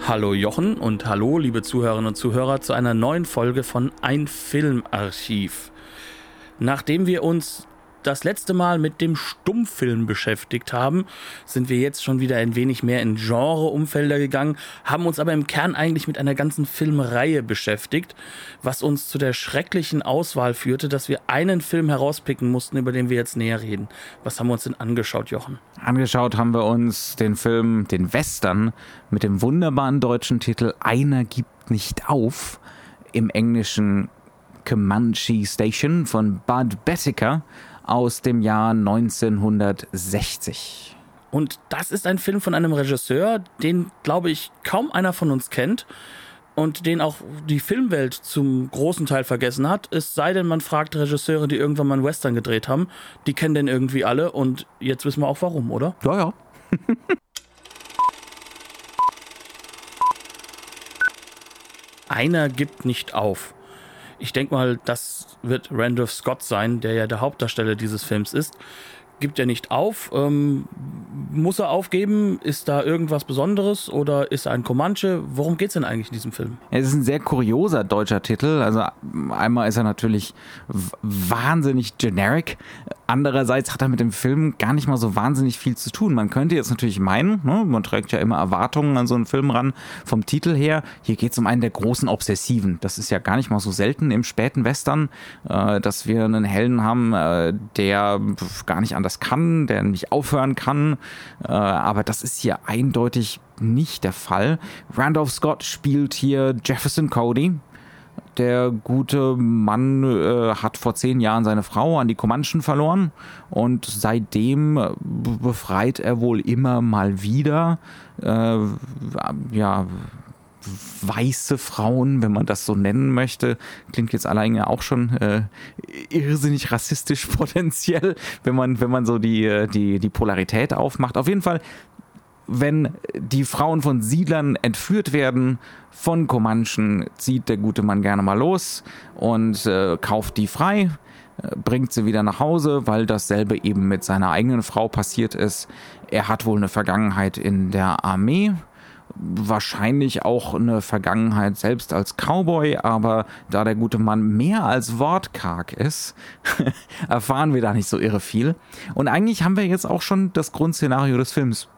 Hallo Jochen und hallo liebe Zuhörerinnen und Zuhörer zu einer neuen Folge von Ein Filmarchiv. Nachdem wir uns das letzte Mal mit dem Stummfilm beschäftigt haben, sind wir jetzt schon wieder ein wenig mehr in Genre-Umfelder gegangen, haben uns aber im Kern eigentlich mit einer ganzen Filmreihe beschäftigt, was uns zu der schrecklichen Auswahl führte, dass wir einen Film herauspicken mussten, über den wir jetzt näher reden. Was haben wir uns denn angeschaut, Jochen? Angeschaut haben wir uns den Film, den Western, mit dem wunderbaren deutschen Titel Einer gibt nicht auf, im englischen Comanche Station von Bud Bessiker aus dem Jahr 1960. Und das ist ein Film von einem Regisseur, den, glaube ich, kaum einer von uns kennt und den auch die Filmwelt zum großen Teil vergessen hat. Es sei denn, man fragt Regisseure, die irgendwann mal einen Western gedreht haben. Die kennen den irgendwie alle und jetzt wissen wir auch warum, oder? Ja, ja. Einer gibt nicht auf. Ich denke mal, das wird Randolph Scott sein, der ja der Hauptdarsteller dieses Films ist. Gibt er nicht auf? Ähm, muss er aufgeben? Ist da irgendwas Besonderes oder ist er ein Comanche? Worum geht es denn eigentlich in diesem Film? Es ist ein sehr kurioser deutscher Titel. Also einmal ist er natürlich wahnsinnig generic. Andererseits hat er mit dem Film gar nicht mal so wahnsinnig viel zu tun. Man könnte jetzt natürlich meinen, ne, man trägt ja immer Erwartungen an so einen Film ran, vom Titel her. Hier geht es um einen der großen Obsessiven. Das ist ja gar nicht mal so selten im späten Western, äh, dass wir einen Helden haben, äh, der gar nicht anders kann, der nicht aufhören kann. Äh, aber das ist hier eindeutig nicht der Fall. Randolph Scott spielt hier Jefferson Cody, der gute Mann äh, hat vor zehn Jahren seine Frau an die Comanchen verloren und seitdem äh, befreit er wohl immer mal wieder äh, ja weiße Frauen, wenn man das so nennen möchte, klingt jetzt alleine auch schon äh, irrsinnig rassistisch potenziell, wenn man wenn man so die äh, die die Polarität aufmacht. Auf jeden Fall wenn die Frauen von Siedlern entführt werden von Comanchen, zieht der gute Mann gerne mal los und äh, kauft die frei, äh, bringt sie wieder nach Hause, weil dasselbe eben mit seiner eigenen Frau passiert ist. Er hat wohl eine Vergangenheit in der Armee, wahrscheinlich auch eine Vergangenheit selbst als Cowboy, aber da der gute Mann mehr als wortkarg ist, erfahren wir da nicht so irre viel. Und eigentlich haben wir jetzt auch schon das Grundszenario des Films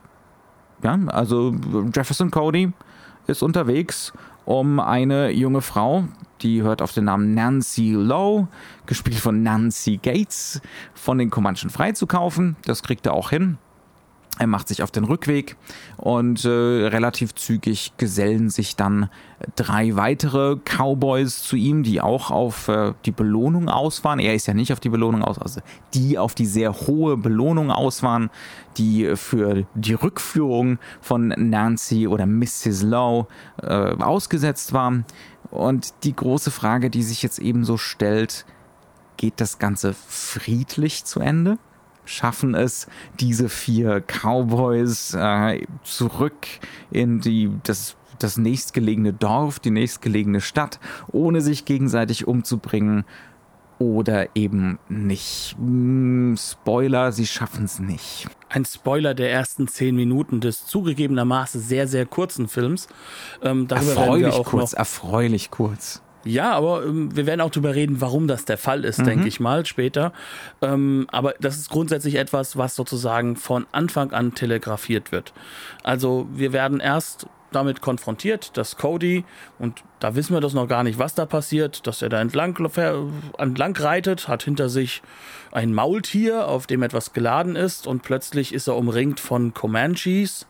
ja, also Jefferson Cody ist unterwegs, um eine junge Frau, die hört auf den Namen Nancy Lowe, gespielt von Nancy Gates, von den Comanchen freizukaufen. Das kriegt er auch hin. Er macht sich auf den Rückweg und äh, relativ zügig gesellen sich dann drei weitere Cowboys zu ihm, die auch auf äh, die Belohnung aus waren. Er ist ja nicht auf die Belohnung aus, also die auf die sehr hohe Belohnung aus waren, die für die Rückführung von Nancy oder Mrs. Lowe äh, ausgesetzt waren. Und die große Frage, die sich jetzt eben so stellt, geht das Ganze friedlich zu Ende? Schaffen es diese vier Cowboys äh, zurück in die das das nächstgelegene Dorf, die nächstgelegene Stadt, ohne sich gegenseitig umzubringen oder eben nicht. Hm, Spoiler, sie schaffen es nicht. Ein Spoiler der ersten zehn Minuten des zugegebenermaßen sehr, sehr kurzen Films. Ähm, erfreulich kurz, erfreulich kurz. Ja, aber ähm, wir werden auch darüber reden, warum das der Fall ist, mhm. denke ich mal, später. Ähm, aber das ist grundsätzlich etwas, was sozusagen von Anfang an telegrafiert wird. Also wir werden erst damit konfrontiert, dass Cody, und da wissen wir das noch gar nicht, was da passiert, dass er da entlang, entlang reitet, hat hinter sich ein Maultier, auf dem etwas geladen ist und plötzlich ist er umringt von Comanches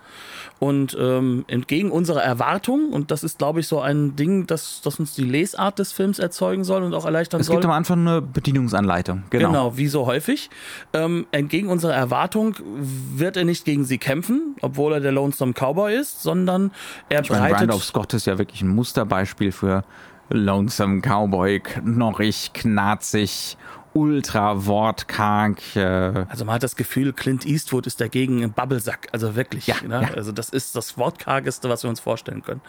und ähm, entgegen unserer Erwartung, und das ist, glaube ich, so ein Ding, das, das uns die Lesart des Films erzeugen soll und auch erleichtern soll. Es gibt am Anfang eine Bedienungsanleitung, genau. Genau, wie so häufig. Ähm, entgegen unserer Erwartung wird er nicht gegen sie kämpfen, obwohl er der Lonesome Cowboy ist, sondern er ich breitet... Meine, Brand of Scott ist ja wirklich ein Musterbeispiel für Lonesome Cowboy, knorrig, knarzig, ultra wortkarg. Äh also man hat das Gefühl, Clint Eastwood ist dagegen ein Bubblesack. Also wirklich. Ja, ne? ja. Also das ist das wortkargeste, was wir uns vorstellen können.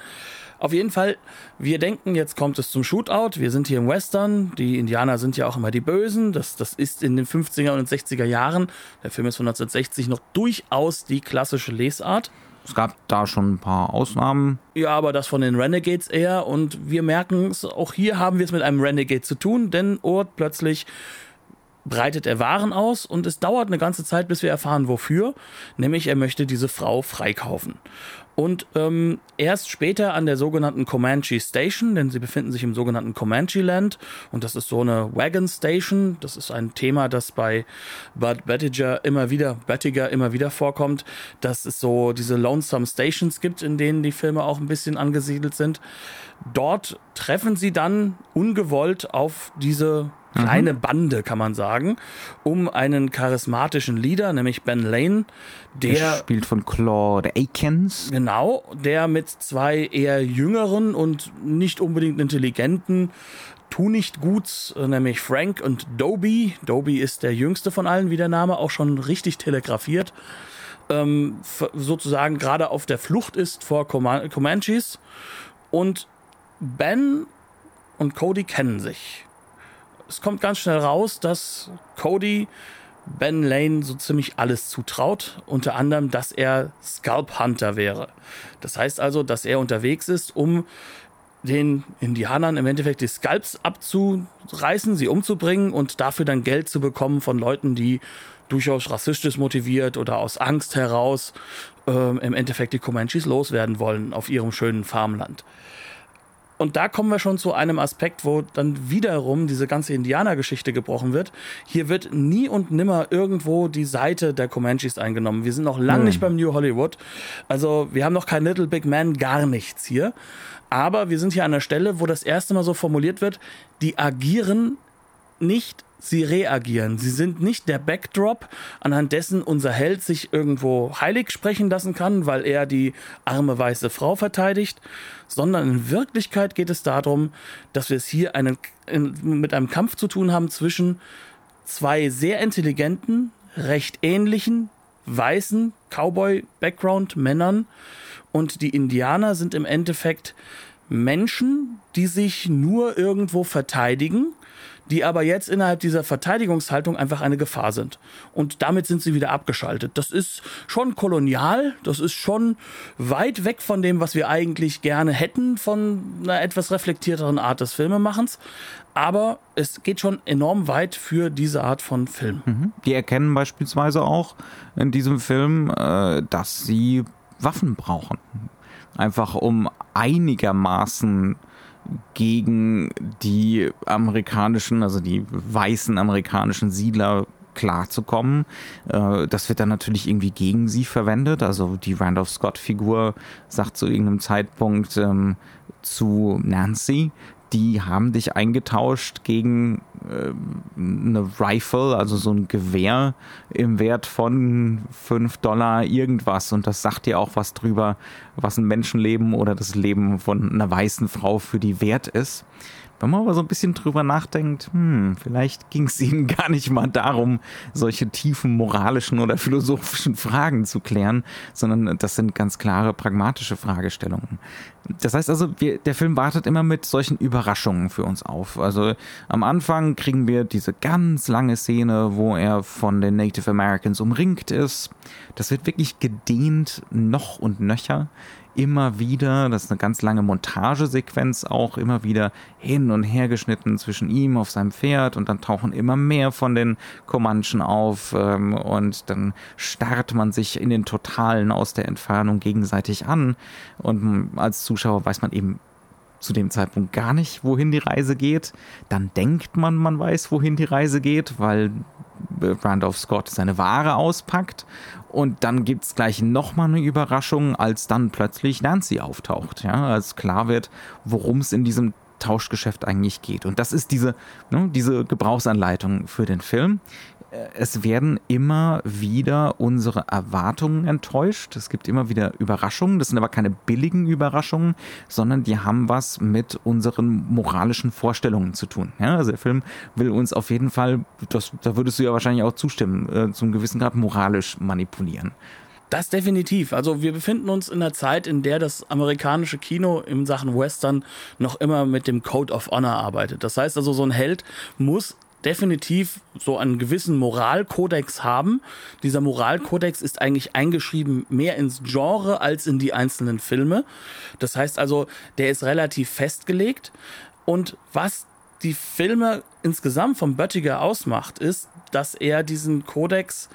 Auf jeden Fall, wir denken, jetzt kommt es zum Shootout. Wir sind hier im Western. Die Indianer sind ja auch immer die Bösen. Das, das ist in den 50er und 60er Jahren, der Film ist von 1960, noch durchaus die klassische Lesart. Es gab da schon ein paar Ausnahmen. Ja, aber das von den Renegades eher. Und wir merken es, auch hier haben wir es mit einem Renegade zu tun, denn Ort plötzlich breitet er Waren aus und es dauert eine ganze Zeit, bis wir erfahren, wofür. Nämlich, er möchte diese Frau freikaufen. Und ähm, erst später an der sogenannten Comanche Station, denn sie befinden sich im sogenannten Comanche Land und das ist so eine Wagon Station. Das ist ein Thema, das bei Bud Bettiger immer wieder, Bettiger immer wieder vorkommt, dass es so diese Lonesome Stations gibt, in denen die Filme auch ein bisschen angesiedelt sind. Dort treffen sie dann ungewollt auf diese kleine mhm. Bande, kann man sagen, um einen charismatischen Leader, nämlich Ben Lane, der spielt von Claude Akins. Genau, der mit zwei eher jüngeren und nicht unbedingt intelligenten tu nicht guts, äh, nämlich Frank und Dobie. Dobie ist der jüngste von allen, wie der Name auch schon richtig telegrafiert. Ähm, sozusagen gerade auf der Flucht ist vor Comanches. Und Ben und Cody kennen sich es kommt ganz schnell raus, dass Cody Ben Lane so ziemlich alles zutraut, unter anderem, dass er Scalp Hunter wäre. Das heißt also, dass er unterwegs ist, um den Indianern im Endeffekt die Scalps abzureißen, sie umzubringen und dafür dann Geld zu bekommen von Leuten, die durchaus rassistisch motiviert oder aus Angst heraus äh, im Endeffekt die Comanches loswerden wollen auf ihrem schönen Farmland. Und da kommen wir schon zu einem Aspekt, wo dann wiederum diese ganze Indianergeschichte gebrochen wird. Hier wird nie und nimmer irgendwo die Seite der Comanches eingenommen. Wir sind noch lange hm. nicht beim New Hollywood. Also wir haben noch kein Little Big Man, gar nichts hier. Aber wir sind hier an der Stelle, wo das erste Mal so formuliert wird, die agieren nicht sie reagieren. Sie sind nicht der Backdrop, anhand dessen unser Held sich irgendwo heilig sprechen lassen kann, weil er die arme weiße Frau verteidigt, sondern in Wirklichkeit geht es darum, dass wir es hier einen, mit einem Kampf zu tun haben zwischen zwei sehr intelligenten, recht ähnlichen, weißen Cowboy-Background-Männern und die Indianer sind im Endeffekt Menschen, die sich nur irgendwo verteidigen die aber jetzt innerhalb dieser Verteidigungshaltung einfach eine Gefahr sind. Und damit sind sie wieder abgeschaltet. Das ist schon kolonial, das ist schon weit weg von dem, was wir eigentlich gerne hätten von einer etwas reflektierteren Art des Filmemachens. Aber es geht schon enorm weit für diese Art von Film. Mhm. Die erkennen beispielsweise auch in diesem Film, äh, dass sie Waffen brauchen. Einfach um einigermaßen gegen die amerikanischen, also die weißen amerikanischen Siedler klarzukommen. Äh, das wird dann natürlich irgendwie gegen sie verwendet. Also die Randolph Scott-Figur sagt zu irgendeinem Zeitpunkt ähm, zu Nancy, die haben dich eingetauscht gegen äh, eine Rifle, also so ein Gewehr im Wert von 5 Dollar irgendwas. Und das sagt dir auch was drüber, was ein Menschenleben oder das Leben von einer weißen Frau für die wert ist. Wenn man aber so ein bisschen drüber nachdenkt, hm, vielleicht ging es ihnen gar nicht mal darum, solche tiefen moralischen oder philosophischen Fragen zu klären, sondern das sind ganz klare pragmatische Fragestellungen. Das heißt also, wir, der Film wartet immer mit solchen Überraschungen für uns auf. Also am Anfang kriegen wir diese ganz lange Szene, wo er von den Native Americans umringt ist. Das wird wirklich gedehnt noch und nöcher immer wieder, das ist eine ganz lange Montagesequenz auch, immer wieder hin und her geschnitten zwischen ihm auf seinem Pferd und dann tauchen immer mehr von den Comanchen auf ähm, und dann starrt man sich in den Totalen aus der Entfernung gegenseitig an und als Zuschauer weiß man eben zu dem Zeitpunkt gar nicht, wohin die Reise geht. Dann denkt man, man weiß, wohin die Reise geht, weil Randolph Scott seine Ware auspackt. Und dann gibt es gleich nochmal eine Überraschung, als dann plötzlich Nancy auftaucht. Ja, als klar wird, worum es in diesem Tauschgeschäft eigentlich geht. Und das ist diese, ne, diese Gebrauchsanleitung für den Film. Äh, es werden immer wieder unsere Erwartungen enttäuscht. Es gibt immer wieder Überraschungen. Das sind aber keine billigen Überraschungen, sondern die haben was mit unseren moralischen Vorstellungen zu tun. Ja, also der Film will uns auf jeden Fall, das, da würdest du ja wahrscheinlich auch zustimmen, äh, zum gewissen Grad moralisch manipulieren. Das definitiv. Also wir befinden uns in einer Zeit, in der das amerikanische Kino in Sachen Western noch immer mit dem Code of Honor arbeitet. Das heißt also, so ein Held muss definitiv so einen gewissen Moralkodex haben. Dieser Moralkodex ist eigentlich eingeschrieben mehr ins Genre als in die einzelnen Filme. Das heißt also, der ist relativ festgelegt. Und was die Filme insgesamt vom Böttiger ausmacht, ist, dass er diesen Kodex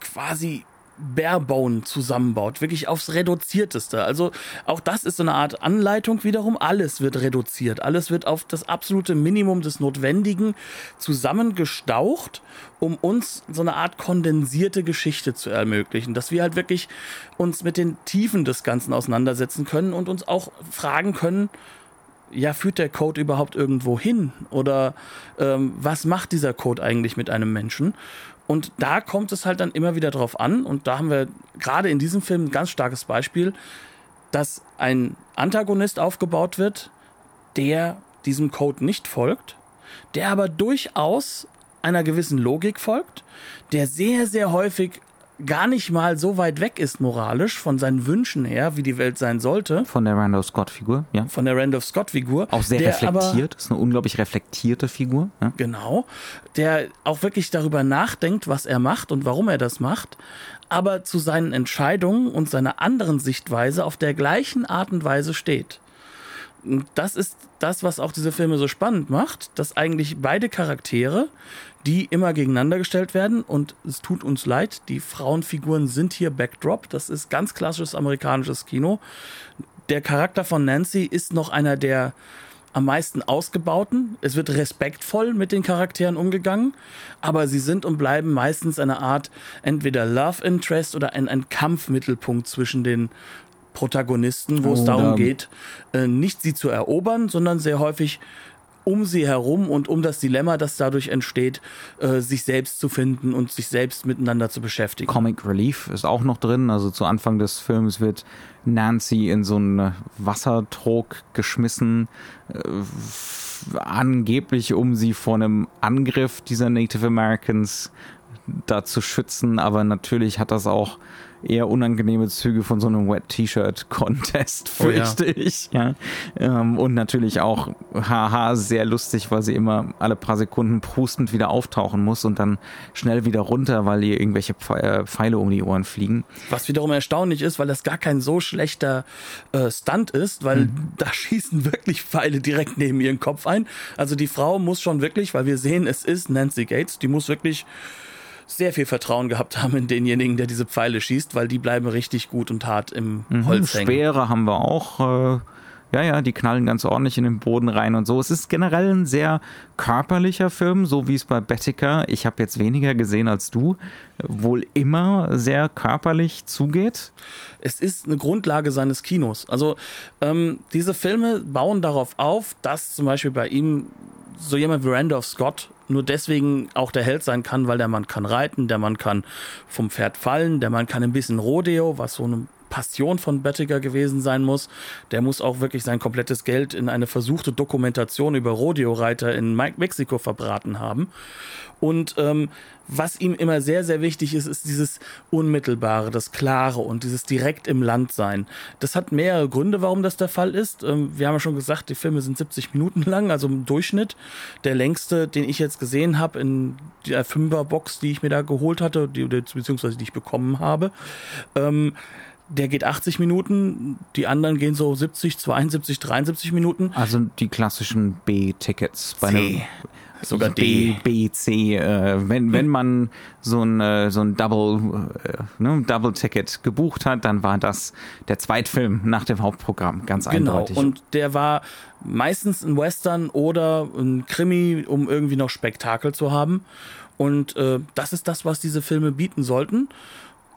quasi Barebone zusammenbaut, wirklich aufs reduzierteste. Also auch das ist so eine Art Anleitung wiederum. Alles wird reduziert, alles wird auf das absolute Minimum des Notwendigen zusammengestaucht, um uns so eine Art kondensierte Geschichte zu ermöglichen, dass wir halt wirklich uns mit den Tiefen des Ganzen auseinandersetzen können und uns auch fragen können, ja, führt der Code überhaupt irgendwo hin? Oder ähm, was macht dieser Code eigentlich mit einem Menschen? Und da kommt es halt dann immer wieder drauf an. Und da haben wir gerade in diesem Film ein ganz starkes Beispiel, dass ein Antagonist aufgebaut wird, der diesem Code nicht folgt, der aber durchaus einer gewissen Logik folgt, der sehr, sehr häufig gar nicht mal so weit weg ist moralisch von seinen Wünschen her, wie die Welt sein sollte. Von der Randolph Scott-Figur, ja. Von der Randolph Scott-Figur. Auch sehr reflektiert, aber, ist eine unglaublich reflektierte Figur. Ja. Genau. Der auch wirklich darüber nachdenkt, was er macht und warum er das macht, aber zu seinen Entscheidungen und seiner anderen Sichtweise auf der gleichen Art und Weise steht. Das ist das, was auch diese Filme so spannend macht, dass eigentlich beide Charaktere die immer gegeneinander gestellt werden. Und es tut uns leid, die Frauenfiguren sind hier Backdrop. Das ist ganz klassisches amerikanisches Kino. Der Charakter von Nancy ist noch einer der am meisten ausgebauten. Es wird respektvoll mit den Charakteren umgegangen, aber sie sind und bleiben meistens eine Art entweder Love Interest oder ein, ein Kampfmittelpunkt zwischen den Protagonisten, wo oh, es darum geht, äh, nicht sie zu erobern, sondern sehr häufig um sie herum und um das Dilemma, das dadurch entsteht, äh, sich selbst zu finden und sich selbst miteinander zu beschäftigen. Comic Relief ist auch noch drin. Also zu Anfang des Films wird Nancy in so einen Wassertrog geschmissen, äh, angeblich um sie vor einem Angriff dieser Native Americans da zu schützen. Aber natürlich hat das auch eher unangenehme Züge von so einem Wet T-Shirt Contest, fürchte oh ja. ich. Ja. Ähm, und natürlich auch haha sehr lustig, weil sie immer alle paar Sekunden prustend wieder auftauchen muss und dann schnell wieder runter, weil ihr irgendwelche äh, Pfeile um die Ohren fliegen. Was wiederum erstaunlich ist, weil das gar kein so schlechter äh, Stunt ist, weil mhm. da schießen wirklich Pfeile direkt neben ihren Kopf ein. Also die Frau muss schon wirklich, weil wir sehen, es ist Nancy Gates, die muss wirklich sehr viel Vertrauen gehabt haben in denjenigen, der diese Pfeile schießt, weil die bleiben richtig gut und hart im mhm, Holz hängen. Speere haben wir auch. Äh, ja, ja, die knallen ganz ordentlich in den Boden rein und so. Es ist generell ein sehr körperlicher Film, so wie es bei Bettiker, ich habe jetzt weniger gesehen als du, wohl immer sehr körperlich zugeht. Es ist eine Grundlage seines Kinos. Also ähm, diese Filme bauen darauf auf, dass zum Beispiel bei ihm so jemand wie Randolph Scott nur deswegen auch der Held sein kann, weil der Mann kann reiten, der Mann kann vom Pferd fallen, der Mann kann ein bisschen Rodeo, was so eine Passion von Böttiger gewesen sein muss. Der muss auch wirklich sein komplettes Geld in eine versuchte Dokumentation über Rodeo-Reiter in Mexiko verbraten haben. Und ähm, was ihm immer sehr, sehr wichtig ist, ist dieses Unmittelbare, das Klare und dieses direkt im Land sein. Das hat mehrere Gründe, warum das der Fall ist. Ähm, wir haben ja schon gesagt, die Filme sind 70 Minuten lang, also im Durchschnitt. Der längste, den ich jetzt gesehen habe in der Fünferbox, die ich mir da geholt hatte, die, beziehungsweise die ich bekommen habe, ähm, der geht 80 Minuten, die anderen gehen so 70, 72, 73 Minuten. Also die klassischen B-Tickets. C. Sogar B, D. B, C. Äh, wenn, wenn man so ein, äh, so ein Double, äh, ne, Double Ticket gebucht hat, dann war das der Zweitfilm nach dem Hauptprogramm, ganz Genau, eindeutig. und der war meistens ein Western oder ein Krimi, um irgendwie noch Spektakel zu haben. Und äh, das ist das, was diese Filme bieten sollten.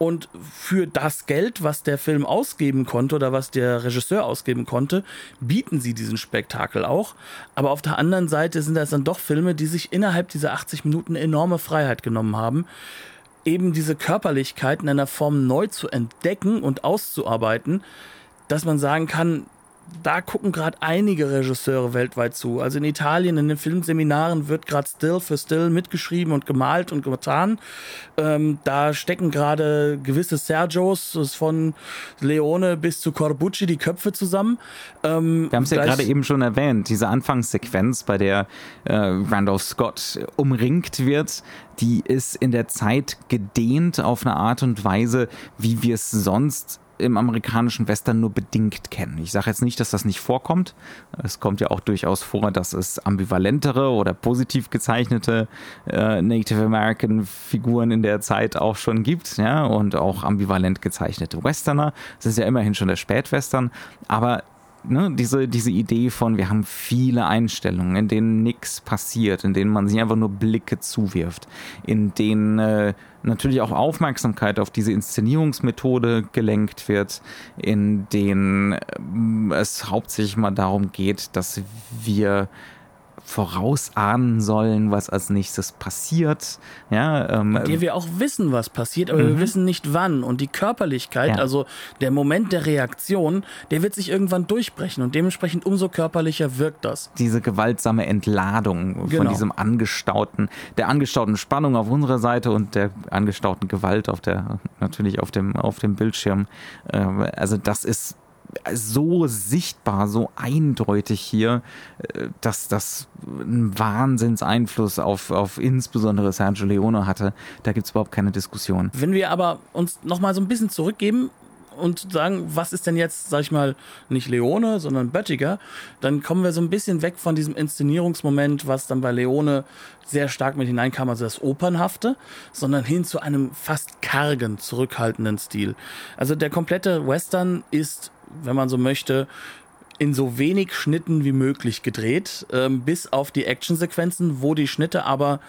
Und für das Geld, was der Film ausgeben konnte oder was der Regisseur ausgeben konnte, bieten sie diesen Spektakel auch. Aber auf der anderen Seite sind das dann doch Filme, die sich innerhalb dieser 80 Minuten enorme Freiheit genommen haben, eben diese Körperlichkeit in einer Form neu zu entdecken und auszuarbeiten, dass man sagen kann, da gucken gerade einige Regisseure weltweit zu. Also in Italien, in den Filmseminaren wird gerade Still für Still mitgeschrieben und gemalt und getan. Ähm, da stecken gerade gewisse Sergios, von Leone bis zu Corbucci, die Köpfe zusammen. Ähm, Wir haben es ja gerade eben schon erwähnt, diese Anfangssequenz, bei der äh, Randolph Scott umringt wird, die ist in der Zeit gedehnt auf eine Art und Weise, wie wir es sonst im amerikanischen Western nur bedingt kennen. Ich sage jetzt nicht, dass das nicht vorkommt. Es kommt ja auch durchaus vor, dass es ambivalentere oder positiv gezeichnete äh, Native American Figuren in der Zeit auch schon gibt, ja, und auch ambivalent gezeichnete Westerner. Das ist ja immerhin schon der Spätwestern, aber ne, diese, diese Idee von, wir haben viele Einstellungen, in denen nichts passiert, in denen man sich einfach nur Blicke zuwirft, in denen äh, natürlich auch Aufmerksamkeit auf diese Inszenierungsmethode gelenkt wird, in denen ähm, es hauptsächlich mal darum geht, dass wir vorausahnen sollen, was als nächstes passiert. Ja, ähm, der wir auch wissen, was passiert, aber wir wissen nicht wann. Und die Körperlichkeit, Ja. also der Moment der Reaktion, der wird sich irgendwann durchbrechen und dementsprechend umso körperlicher wirkt das. diese gewaltsame Entladung von Genau. diesem angestauten, der angestauten Spannung auf unserer Seite und der angestauten Gewalt auf der, natürlich auf dem, auf dem Bildschirm. Äh, Also das ist so sichtbar, so eindeutig hier, äh, dass das einen Wahnsinnseinfluss auf, auf insbesondere Sergio Leone hatte. Da gibt es überhaupt keine Diskussion. Wenn wir aber uns nochmal so ein bisschen zurückgeben und sagen, was ist denn jetzt, sag ich mal, nicht Leone, sondern Böttiger, dann kommen wir so ein bisschen weg von diesem Inszenierungsmoment, was dann bei Leone sehr stark mit hineinkam, also das Opernhafte, sondern hin zu einem fast kargen, zurückhaltenden Stil. Also der komplette Western ist, wenn man so möchte, in so wenig Schnitten wie möglich gedreht, ähm, bis auf die Actionsequenzen, wo die Schnitte aber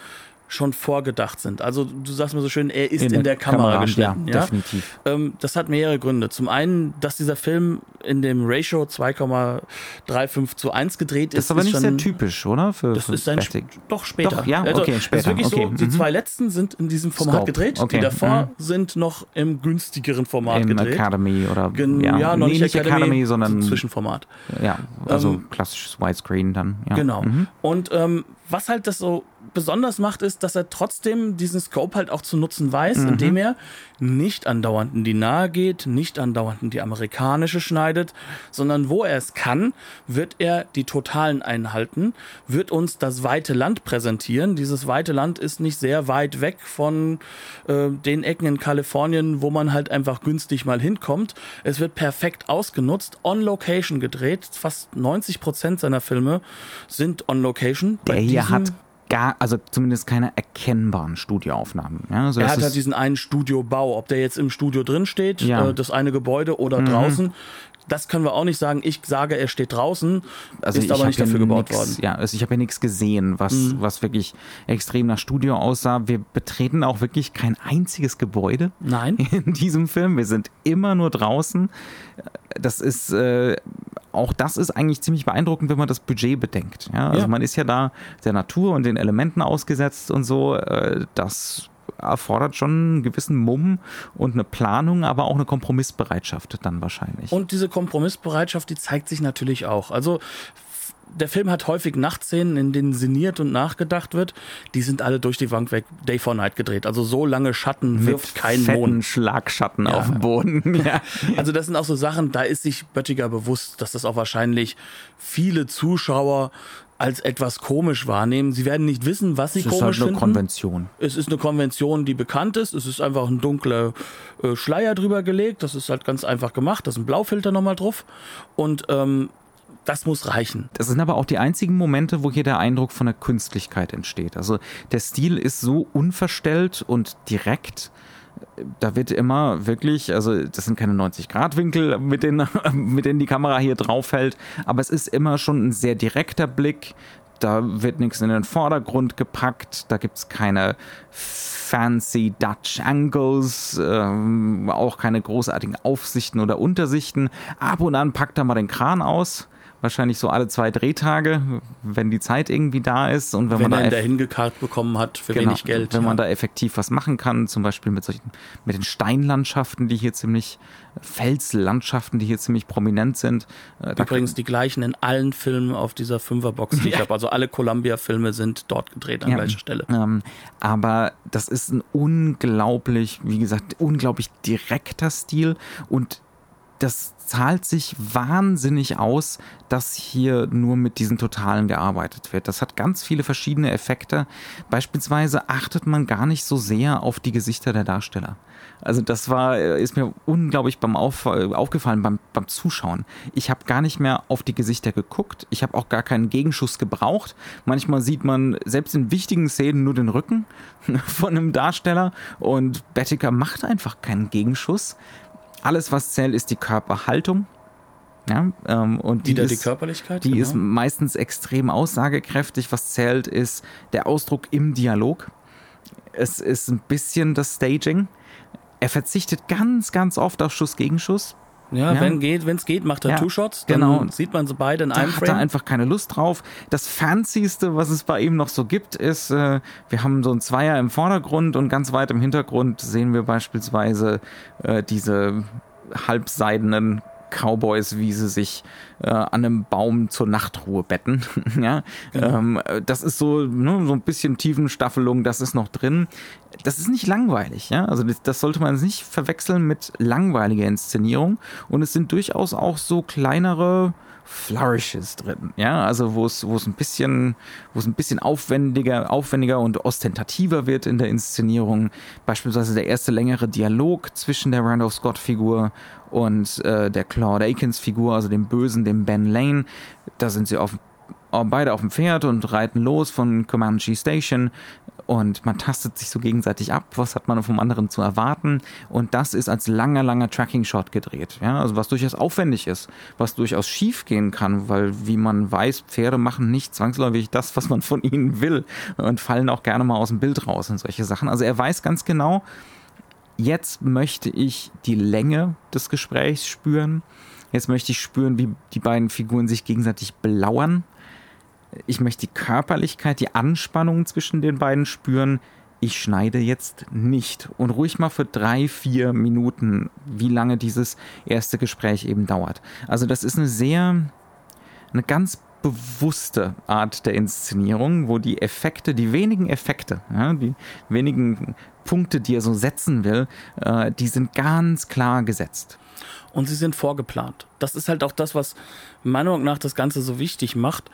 schon vorgedacht sind. Also du sagst mir so schön, er ist in, der, Kamera, geschnitten. Ja, Ja, definitiv. Ähm, das hat mehrere Gründe. Zum einen, dass dieser Film in dem Ratio 2,35 zu 1 gedreht Das ist. ist aber nicht schon, sehr typisch, oder? Für, Das für ist ein Static. doch später. Doch, ja? Also, Okay, Das ist später. wirklich Okay, so, die mhm. zwei letzten sind in diesem Format Scope. gedreht. Okay, Die davor mhm. sind noch im günstigeren Format Im gedreht. Academy oder Gen ja, ja, noch nee, nicht Academy, sondern so Zwischenformat. ja, also Ähm, klassisches Widescreen dann. Ja. Genau. Mhm. Und ähm, was halt das so besonders macht, ist, dass er trotzdem diesen Scope halt auch zu nutzen weiß, Mhm. indem er nicht andauernd in die Nahe geht, nicht andauernd in die amerikanische schneidet, sondern wo er es kann, wird er die Totalen einhalten, wird uns das weite Land präsentieren. Dieses weite Land ist nicht sehr weit weg von äh, den Ecken in Kalifornien, wo man halt einfach günstig mal hinkommt. Es wird perfekt ausgenutzt, on Location gedreht. Fast 90 Prozent seiner Filme sind on Location. Der hier hat gar, also zumindest keine erkennbaren Studioaufnahmen. Ja, also Er hat halt diesen einen Studiobau, ob der jetzt im Studio drin steht, Ja. Mhm. äh, das eine Gebäude oder draußen. Das können wir auch nicht sagen. Ich sage, er steht draußen, also ist aber nicht dafür gebaut nix, worden. Ja, also ich habe ja nichts gesehen, was, Mhm. was wirklich extrem nach Studio aussah. Wir betreten auch wirklich kein einziges Gebäude Nein. in diesem Film. Wir sind immer nur draußen. Das ist äh, auch das ist eigentlich ziemlich beeindruckend, wenn man das Budget bedenkt. Ja, also Ja. man ist ja da der Natur und den Elementen ausgesetzt und so. Äh, das erfordert schon einen gewissen Mumm und eine Planung, aber auch eine Kompromissbereitschaft dann wahrscheinlich. Und diese Kompromissbereitschaft, die zeigt sich natürlich auch. Also der Film hat häufig Nachtszenen, in denen sinniert und nachgedacht wird. Die sind alle durch die Bank weg Day for Night gedreht. Also so lange Schatten wirft kein Mond. Schlagschatten Ja. auf dem Boden. Ja. Also das sind auch so Sachen, da ist sich Böttiger bewusst, dass das auch wahrscheinlich viele Zuschauer als etwas komisch wahrnehmen. Sie werden nicht wissen, was sie ist komisch halt eine finden. Konvention. Es ist eine Konvention, die bekannt ist. Es ist einfach ein dunkler äh, Schleier drüber gelegt. Das ist halt ganz einfach gemacht. Da ist ein Blaufilter nochmal drauf. Und ähm, das muss reichen. Das sind aber auch die einzigen Momente, wo hier der Eindruck von der Künstlichkeit entsteht. Also der Stil ist so unverstellt und direkt. Da wird immer wirklich, also das sind keine 90-Grad-Winkel, mit denen, mit denen die Kamera hier drauf hält, aber es ist immer schon ein sehr direkter Blick. Da wird nichts in den Vordergrund gepackt, da gibt es keine fancy Dutch Angles, ähm, auch keine großartigen Aufsichten oder Untersichten. Ab und an packt er mal den Kran aus wahrscheinlich so alle zwei Drehtage, wenn die Zeit irgendwie da ist und wenn, wenn man da ihn dahin gekarrt bekommen hat für genau, wenig Geld. wenn ja. man da effektiv was machen kann, zum Beispiel mit solchen mit den Steinlandschaften, die hier ziemlich Felslandschaften, die hier ziemlich prominent sind. Äh, Übrigens die gleichen in allen Filmen auf dieser Fünferbox, die ich habe. Also alle Columbia-Filme sind dort gedreht, an ja, gleicher Stelle. Ähm, aber das ist ein unglaublich, wie gesagt, unglaublich direkter Stil und das zahlt sich wahnsinnig aus, dass hier nur mit diesen Totalen gearbeitet wird. Das hat ganz viele verschiedene Effekte. Beispielsweise achtet man gar nicht so sehr auf die Gesichter der Darsteller. Also das war, ist mir unglaublich beim auf, aufgefallen beim, beim Zuschauen. Ich habe gar nicht mehr auf die Gesichter geguckt. Ich habe auch gar keinen Gegenschuss gebraucht. Manchmal sieht man selbst in wichtigen Szenen nur den Rücken von einem Darsteller und Bettiker macht einfach keinen Gegenschuss alles, was zählt, ist die Körperhaltung. Ja, ähm, und Wieder die, ist, die Körperlichkeit. Die genau. ist meistens extrem aussagekräftig. Was zählt, ist der Ausdruck im Dialog. Es ist ein bisschen das Staging. Er verzichtet ganz, ganz oft auf Schuss gegen Schuss. Ja, ja. wenn geht, wenn es geht, macht er ja, Two-Shots. Genau. sieht man so beide in da einem Frame. hat er einfach keine Lust drauf. Das Fancyste, was es bei ihm noch so gibt, ist, äh, wir haben so ein Zweier im Vordergrund und ganz weit im Hintergrund sehen wir beispielsweise äh, diese halbseidenen Cowboys, wie sie sich äh, an einem Baum zur Nachtruhe betten. ja? Genau. Ähm, das ist so, ne, so ein bisschen Tiefenstaffelung, das ist noch drin. Das ist nicht langweilig, ja. Also das, das sollte man nicht verwechseln mit langweiliger Inszenierung. Und es sind durchaus auch so kleinere Flourishes drin, ja, also wo es wo es ein bisschen wo es ein bisschen aufwendiger aufwendiger und ostentativer wird in der Inszenierung, beispielsweise der erste längere Dialog zwischen der Randolph Scott Figur und äh, der Claude Akins Figur, also dem Bösen, dem Ben Lane, da sind sie auf beide auf dem Pferd und reiten los von Comanche Station und man tastet sich so gegenseitig ab, was hat man vom anderen zu erwarten. Und das ist als langer, langer Tracking-Shot gedreht, ja, also was durchaus aufwendig ist, was durchaus schief gehen kann, weil wie man weiß, Pferde machen nicht zwangsläufig das, was man von ihnen will und fallen auch gerne mal aus dem Bild raus und solche Sachen, also er weiß ganz genau, jetzt möchte ich die Länge des Gesprächs spüren, jetzt möchte ich spüren, wie die beiden Figuren sich gegenseitig belauern ich möchte die Körperlichkeit, die Anspannung zwischen den beiden spüren. Ich schneide jetzt nicht. Und ruhig mal für drei, vier Minuten, wie lange dieses erste Gespräch eben dauert. Also das ist eine sehr, eine ganz bewusste Art der Inszenierung, wo die Effekte, die wenigen Effekte, ja, die wenigen Punkte, die er so setzen will, äh, die sind ganz klar gesetzt und sie sind vorgeplant. Das ist halt auch das, was meiner Meinung nach das Ganze so wichtig macht.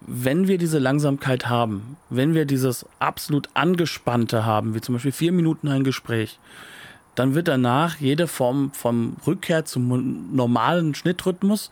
Wenn wir diese Langsamkeit haben, wenn wir dieses absolut angespannte haben, wie zum Beispiel vier Minuten ein Gespräch, dann wird danach jede Form vom Rückkehr zum normalen Schnittrhythmus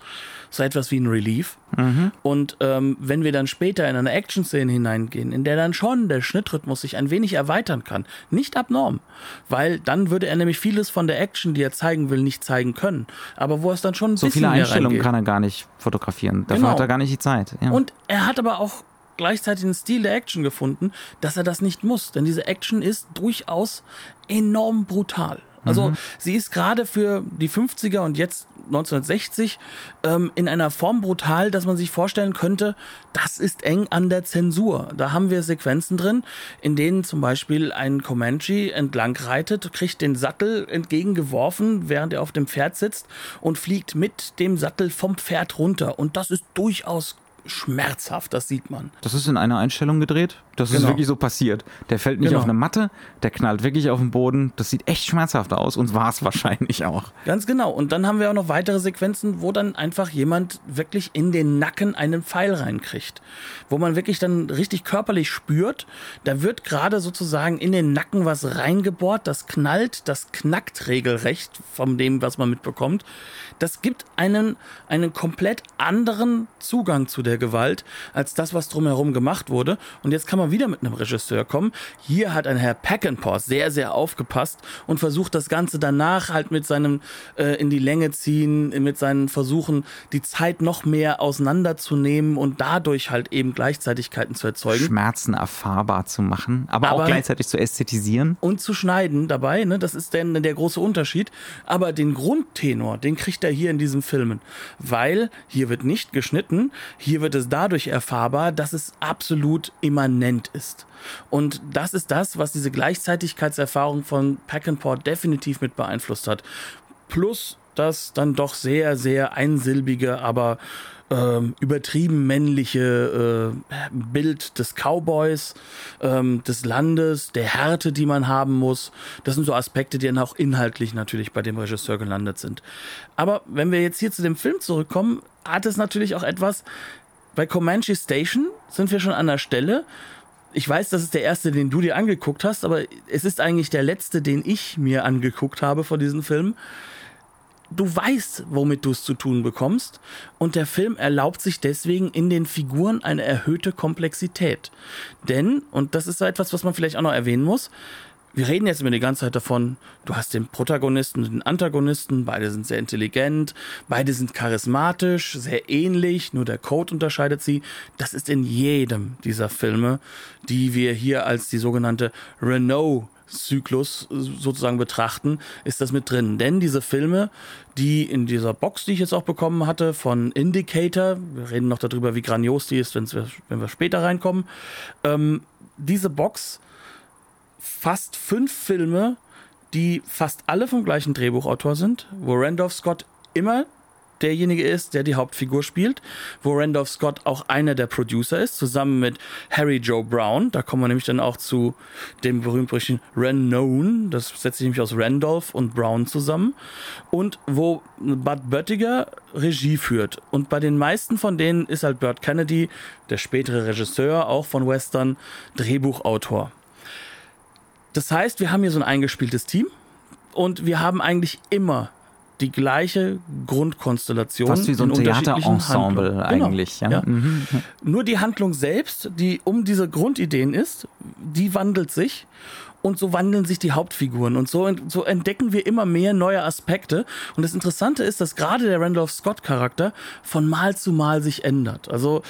so etwas wie ein Relief. Mhm. Und ähm, wenn wir dann später in eine Action-Szene hineingehen, in der dann schon der Schnittrhythmus sich ein wenig erweitern kann, nicht abnorm, weil dann würde er nämlich vieles von der Action, die er zeigen will, nicht zeigen können. Aber wo es dann schon ein so bisschen viele Einstellungen kann er gar nicht fotografieren. Dafür genau. hat er gar nicht die Zeit. Ja. Und er hat aber auch gleichzeitig einen Stil der Action gefunden, dass er das nicht muss. Denn diese Action ist durchaus enorm brutal. Also mhm. sie ist gerade für die 50er und jetzt 1960 ähm, in einer Form brutal, dass man sich vorstellen könnte, das ist eng an der Zensur. Da haben wir Sequenzen drin, in denen zum Beispiel ein Comanche entlang reitet, kriegt den Sattel entgegengeworfen, während er auf dem Pferd sitzt und fliegt mit dem Sattel vom Pferd runter. Und das ist durchaus schmerzhaft, das sieht man. Das ist in einer Einstellung gedreht. Das ist Genau. wirklich so passiert. Der fällt nicht Genau. auf eine Matte, der knallt wirklich auf den Boden. Das sieht echt schmerzhaft aus und war es wahrscheinlich auch. Ganz genau. Und dann haben wir auch noch weitere Sequenzen, wo dann einfach jemand wirklich in den Nacken einen Pfeil reinkriegt. Wo man wirklich dann richtig körperlich spürt, da wird gerade sozusagen in den Nacken was reingebohrt, das knallt, das knackt regelrecht von dem, was man mitbekommt. Das gibt einen, einen komplett anderen Zugang zu der Gewalt, als das, was drumherum gemacht wurde. Und jetzt kann man wieder mit einem Regisseur kommen. Hier hat ein Herr Peckinpah sehr, sehr aufgepasst und versucht das Ganze danach halt mit seinem äh, in die Länge ziehen, mit seinen Versuchen, die Zeit noch mehr auseinanderzunehmen und dadurch halt eben Gleichzeitigkeiten zu erzeugen. Schmerzen erfahrbar zu machen, aber, auch Aber- gleichzeitig zu ästhetisieren. und zu schneiden dabei, ne? Das ist dann der große Unterschied. Aber den Grundtenor, den kriegt er hier in diesen Filmen. Weil hier wird nicht geschnitten, hier wird es dadurch erfahrbar, dass es absolut immanent ist. Und das ist das, was diese Gleichzeitigkeitserfahrung von Peckinpah definitiv mit beeinflusst hat. Plus das dann doch sehr, sehr einsilbige, aber ähm, übertrieben männliche äh, Bild des Cowboys, ähm, des Landes, der Härte, die man haben muss. Das sind so Aspekte, die dann auch inhaltlich natürlich bei dem Regisseur gelandet sind. Aber wenn wir jetzt hier zu dem Film zurückkommen, hat es natürlich auch etwas. Bei Comanche Station sind wir schon an der Stelle. Ich weiß, das ist der erste, den du dir angeguckt hast, aber es ist eigentlich der letzte, den ich mir angeguckt habe vor diesem Film du weißt, womit du es zu tun bekommst. Und der Film erlaubt sich deswegen in den Figuren eine erhöhte Komplexität. Denn, und das ist so etwas, was man vielleicht auch noch erwähnen muss, wir reden jetzt immer die ganze Zeit davon, du hast den Protagonisten und den Antagonisten, beide sind sehr intelligent, beide sind charismatisch, sehr ähnlich, nur der Code unterscheidet sie. Das ist in jedem dieser Filme, die wir hier als die sogenannte Renault Zyklus sozusagen betrachten, ist das mit drin. Denn diese Filme, die in dieser Box, die ich jetzt auch bekommen hatte, von Indicator, wir reden noch darüber, wie grandios die ist, wenn wir später reinkommen, ähm, diese Box fast fünf Filme, die fast alle vom gleichen Drehbuchautor sind, wo Randolph Scott immer derjenige ist, der die Hauptfigur spielt, wo Randolph Scott auch einer der Producer ist, zusammen mit Harry Joe Brown. Da kommen wir nämlich dann auch zu dem berühmt-berüchtigten Renown. Das setzt sich nämlich aus Randolph und Brown zusammen. Und wo Bud Böttiger Regie führt. Und bei den meisten von denen ist halt Burt Kennedy, der spätere Regisseur, auch von Western, Drehbuchautor. Das heißt, wir haben hier so ein eingespieltes Team und wir haben eigentlich immer die gleiche Grundkonstellation. Fast wie so ein Theaterensemble. Genau, eigentlich. Ja. ja. Mhm. Nur die Handlung selbst, die um diese Grundideen ist, die wandelt sich. Und so wandeln sich die Hauptfiguren. Und so, so entdecken wir immer mehr neue Aspekte. Und das Interessante ist, dass gerade der Randolph Scott-Charakter von Mal zu Mal sich ändert. Also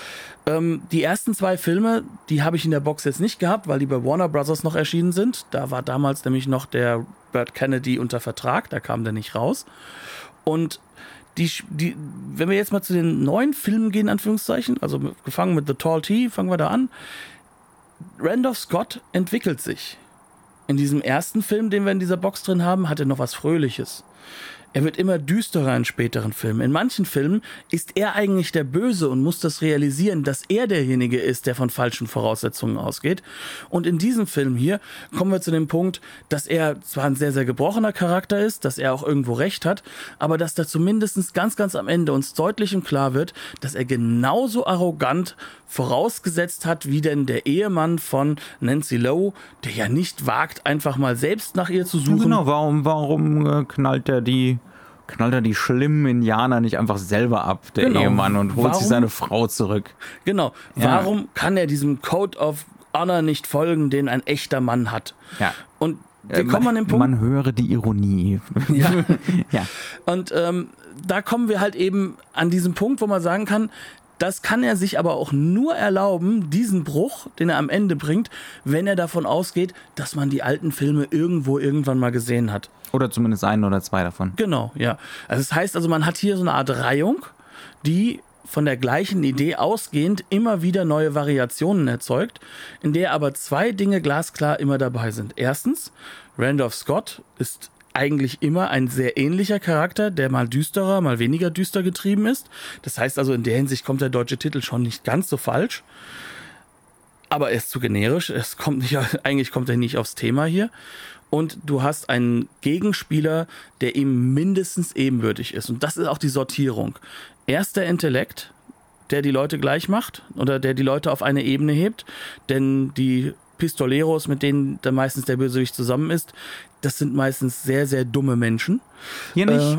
ähm, die ersten zwei Filme, die habe ich in der Box jetzt nicht gehabt, weil die bei Warner Brothers noch erschienen sind. Da war damals nämlich noch der Burt Kennedy unter Vertrag, da kam der nicht raus. Und die, die, wenn wir jetzt mal zu den neuen Filmen gehen, Anführungszeichen, also gefangen mit The Tall Tea, fangen wir da an. Randolph Scott entwickelt sich. In diesem ersten Film, den wir in dieser Box drin haben, hat er noch was Fröhliches. Er wird immer düsterer in späteren Filmen. In manchen Filmen ist er eigentlich der Böse und muss das realisieren, dass er derjenige ist, der von falschen Voraussetzungen ausgeht. Und in diesem Film hier kommen wir zu dem Punkt, dass er zwar ein sehr, sehr gebrochener Charakter ist, dass er auch irgendwo recht hat, aber dass da zumindest ganz, ganz am Ende uns deutlich und klar wird, dass er genauso arrogant vorausgesetzt hat, wie denn der Ehemann von Nancy Lowe, der ja nicht wagt, einfach mal selbst nach ihr zu suchen. Genau, warum, warum äh, knallt er die knallt er die schlimmen Indianer nicht einfach selber ab, der Genau. Ehemann, und holt sich Warum? seine Frau zurück? Genau. Ja. Warum kann er diesem Code of Honor nicht folgen, den ein echter Mann hat? Ja. Und wir Äh, kommen an den Punkt. Man höre die Ironie. Ja. ja. Und ähm, da kommen wir halt eben an diesen Punkt, wo man sagen kann, das kann er sich aber auch nur erlauben, diesen Bruch, den er am Ende bringt, wenn er davon ausgeht, dass man die alten Filme irgendwo irgendwann mal gesehen hat. Oder zumindest einen oder zwei davon. Genau, ja. Also das heißt also, man hat hier so eine Art Reihung, die von der gleichen Idee ausgehend immer wieder neue Variationen erzeugt, in der aber zwei Dinge glasklar immer dabei sind. Erstens, Randolph Scott ist eigentlich immer ein sehr ähnlicher Charakter, der mal düsterer, mal weniger düster getrieben ist. Das heißt also, in der Hinsicht kommt der deutsche Titel schon nicht ganz so falsch. aber er ist zu generisch. Es kommt nicht, eigentlich kommt er nicht aufs Thema hier. Und du hast einen Gegenspieler, der ihm mindestens ebenbürtig ist. Und das ist auch die Sortierung. Erst der Intellekt, der die Leute gleich macht oder der die Leute auf eine Ebene hebt. Denn die Pistoleros, mit denen dann meistens der Bösewicht zusammen ist, das sind meistens sehr, sehr dumme Menschen. Hier nicht. Äh,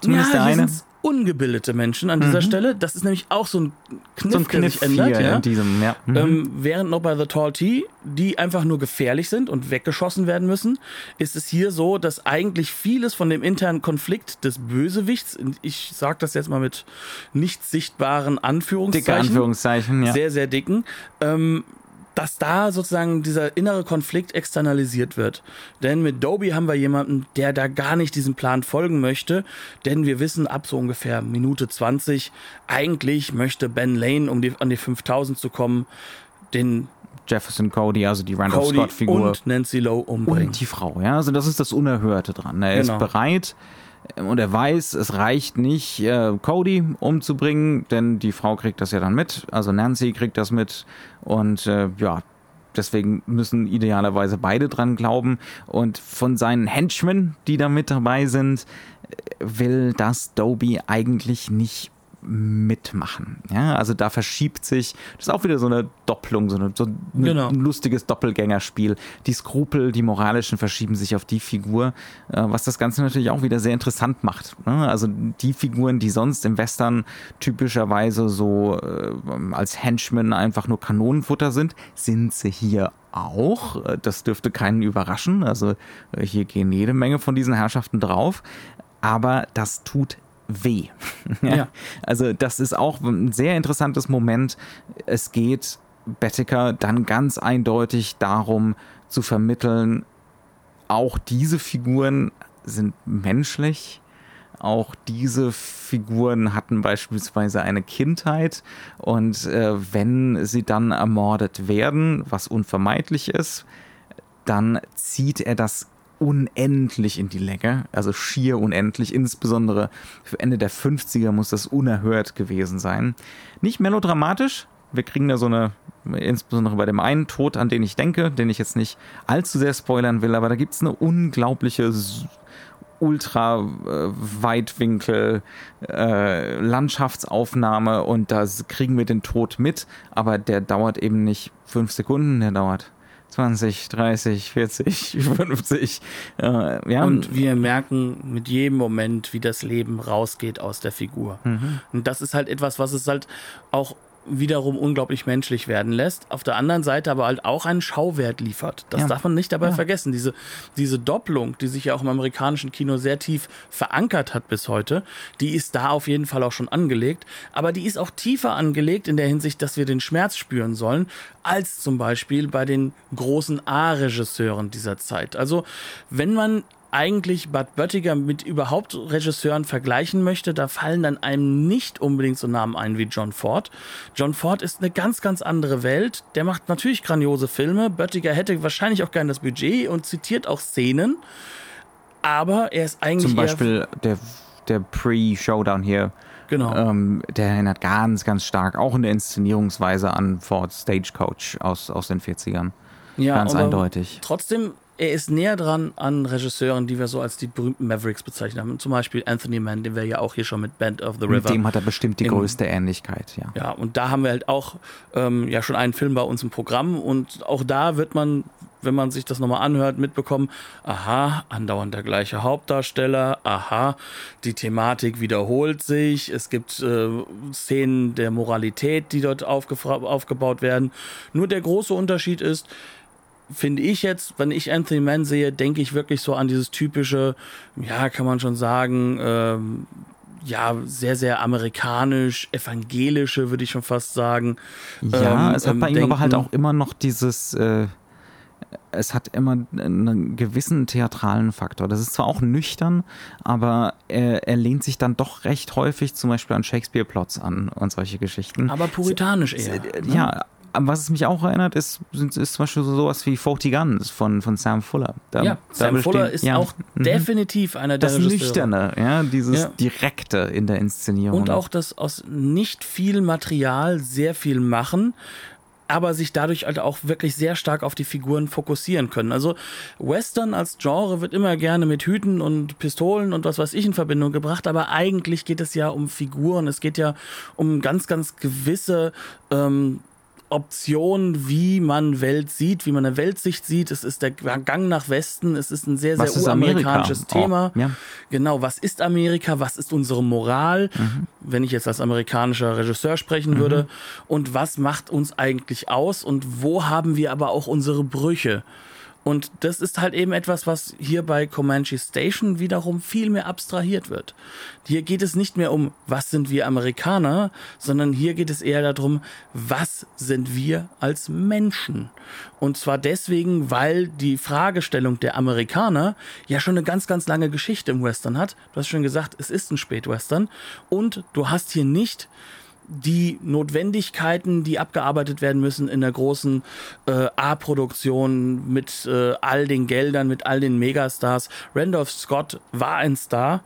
Zumindest ja, der eine. ungebildete Menschen an dieser Stelle. Das ist nämlich auch so ein Kniff, so ein der Kniff sich ändert. ja. in diesem, ja. Mhm. Ähm, während noch bei The Tall Tea, die einfach nur gefährlich sind und weggeschossen werden müssen, ist es hier so, dass eigentlich vieles von dem internen Konflikt des Bösewichts, ich sage das jetzt mal mit nicht sichtbaren Dicke Anführungszeichen, Anführungszeichen, ja. sehr, sehr dicken, ähm, dass da sozusagen dieser innere Konflikt externalisiert wird. Denn mit Doby haben wir jemanden, der da gar nicht diesem Plan folgen möchte, denn wir wissen ab so ungefähr Minute 20, eigentlich möchte Ben Lane, um die, an die 5000 zu kommen, den Jefferson Cody, also die Randall Scott-Figur. und Nancy Lowe umbringen. Und die Frau, ja. Also das ist das Unerhörte dran. Er Genau. ist bereit und er weiß, es reicht nicht, äh, Cody umzubringen, denn die Frau kriegt das ja dann mit. Also Nancy kriegt das mit und äh, ja. Deswegen müssen idealerweise beide dran glauben. Und von seinen Henchmen, die da mit dabei sind, äh, will das Doby eigentlich nicht mitmachen. Ja, also da verschiebt sich, das ist auch wieder so eine Doppelung, so, eine, so ein Genau. lustiges Doppelgängerspiel. Die Skrupel, die moralischen verschieben sich auf die Figur, äh, was das Ganze natürlich auch wieder sehr interessant macht. ne? Also die Figuren, die sonst im Western typischerweise so äh, als Henchmen einfach nur Kanonenfutter sind, sind sie hier auch. Das dürfte keinen überraschen. Also äh, hier gehen jede Menge von diesen Herrschaften drauf. Aber das tut weh. Ja. Also das ist auch ein sehr interessantes Moment. Es geht Bettiker dann ganz eindeutig darum zu vermitteln, auch diese Figuren sind menschlich. Auch diese Figuren hatten beispielsweise eine Kindheit und äh, wenn sie dann ermordet werden, was unvermeidlich ist, dann zieht er das unendlich in die Länge, also schier unendlich, insbesondere für Ende der 50er muss das unerhört gewesen sein. Nicht melodramatisch, wir kriegen da so eine, insbesondere bei dem einen Tod, an den ich denke, den ich jetzt nicht allzu sehr spoilern will, aber da gibt es eine unglaubliche ultra äh, Weitwinkel äh, Landschaftsaufnahme und da kriegen wir den Tod mit, aber der dauert eben nicht fünf Sekunden, der dauert 20, 30, 40, 50. Äh, ja, Und wir merken mit jedem Moment, wie das Leben rausgeht aus der Figur. Und das ist halt etwas, was es halt auch wiederum unglaublich menschlich werden lässt. Auf der anderen Seite aber halt auch einen Schauwert liefert. Das Ja. darf man nicht dabei Ja. vergessen. Diese, diese Doppelung, die sich ja auch im amerikanischen Kino sehr tief verankert hat bis heute, die ist da auf jeden Fall auch schon angelegt. Aber die ist auch tiefer angelegt in der Hinsicht, dass wir den Schmerz spüren sollen, als zum Beispiel bei den großen A-Regisseuren dieser Zeit. Also wenn man eigentlich Bud Böttiger mit überhaupt Regisseuren vergleichen möchte, da fallen dann einem nicht unbedingt so Namen ein wie John Ford. John Ford ist eine ganz, ganz andere Welt. Der macht natürlich grandiose Filme. Böttiger hätte wahrscheinlich auch gern das Budget und zitiert auch Szenen. Aber er ist eigentlich zum Beispiel der, der Pre-Showdown hier, genau. ähm, der erinnert ganz, ganz stark, auch in der Inszenierungsweise an Ford's Stagecoach aus, aus den 40ern. ja, ganz aber eindeutig. Trotzdem, er ist näher dran an Regisseuren, die wir so als die berühmten Mavericks bezeichnet haben. Zum Beispiel Anthony Mann, den wir ja auch hier schon mit Band of the Mit River dem hat er bestimmt die in- größte Ähnlichkeit, ja. Ja, und da haben wir halt auch ähm, ja schon einen Film bei uns im Programm und auch da wird man, wenn man sich das nochmal anhört, mitbekommen, aha, andauernd der gleiche Hauptdarsteller, aha, die Thematik wiederholt sich, es gibt äh, Szenen der Moralität, die dort aufgebaut werden. Nur der große Unterschied ist, finde ich jetzt, wenn ich Anthony Mann sehe, denke ich wirklich so an dieses typische, ja, kann man schon sagen, ähm, ja, sehr, sehr amerikanisch, evangelische, würde ich schon fast sagen. Ja, ähm, es hat ähm, bei ihm aber halt auch immer noch dieses, äh, es hat immer einen gewissen theatralen Faktor. Das ist zwar auch nüchtern, aber er, er lehnt sich dann doch recht häufig zum Beispiel an Shakespeare-Plots an und solche Geschichten. Aber puritanisch eher. ne? Ja, an was es mich auch erinnert, ist, sind, ist zum Beispiel so sowas wie 40 Guns von, von Sam Fuller. Da, Ja, Sam Fuller ist ja, auch mhm. definitiv einer der das. Nüchterne, ja, dieses Ja. Direkte in der Inszenierung. Und auch das aus nicht viel Material sehr viel machen. aber sich dadurch halt auch wirklich sehr stark auf die Figuren fokussieren können. Also Western als Genre wird immer gerne mit Hüten und Pistolen und was weiß ich in Verbindung gebracht, aber eigentlich geht es ja um Figuren, es geht ja um ganz, ganz gewisse ähm, Option, wie man Welt sieht, wie man eine Weltsicht sieht. Es ist der Gang nach Westen. Es ist ein sehr, sehr uramerikanisches Thema. Oh, ja. Genau, was ist Amerika? Was ist unsere Moral? Mhm. Wenn ich jetzt als amerikanischer Regisseur sprechen mhm. würde. Und was macht uns eigentlich aus? Und wo haben wir aber auch unsere Brüche? Und das ist halt eben etwas, was hier bei Comanche Station wiederum viel mehr abstrahiert wird. Hier geht es nicht mehr um, was sind wir Amerikaner, sondern hier geht es eher darum, was sind wir als Menschen. Und zwar deswegen, weil die Fragestellung der Amerikaner ja schon eine ganz, ganz lange Geschichte im Western hat. Du hast schon gesagt, es ist ein Spätwestern. Und du hast hier nicht die Notwendigkeiten, die abgearbeitet werden müssen in der großen äh, A-Produktion mit äh, all den Geldern, mit all den Megastars. Randolph Scott war ein Star.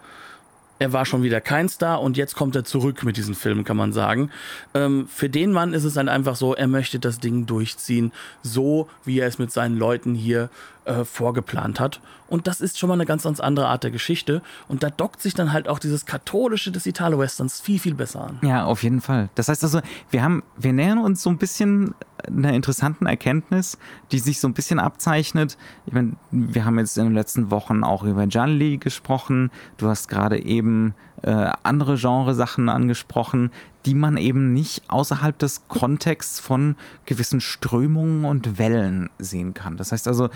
Er war schon wieder kein Star und jetzt kommt er zurück mit diesen Filmen, kann man sagen. Ähm, für den Mann ist es dann einfach so, er möchte das Ding durchziehen, so wie er es mit seinen Leuten hier äh, vorgeplant hat. Und das ist schon mal eine ganz, ganz andere Art der Geschichte. Und da dockt sich dann halt auch dieses katholische des Italo-Westerns viel, viel besser an. Ja, auf jeden Fall. Das heißt also, wir haben, wir nähern uns so ein bisschen einer interessanten Erkenntnis, die sich so ein bisschen abzeichnet. Ich meine, wir haben jetzt in den letzten Wochen auch über Janli gesprochen. Du hast gerade eben äh, andere Genresachen angesprochen, die man eben nicht außerhalb des Kontexts von gewissen Strömungen und Wellen sehen kann. Das heißt also,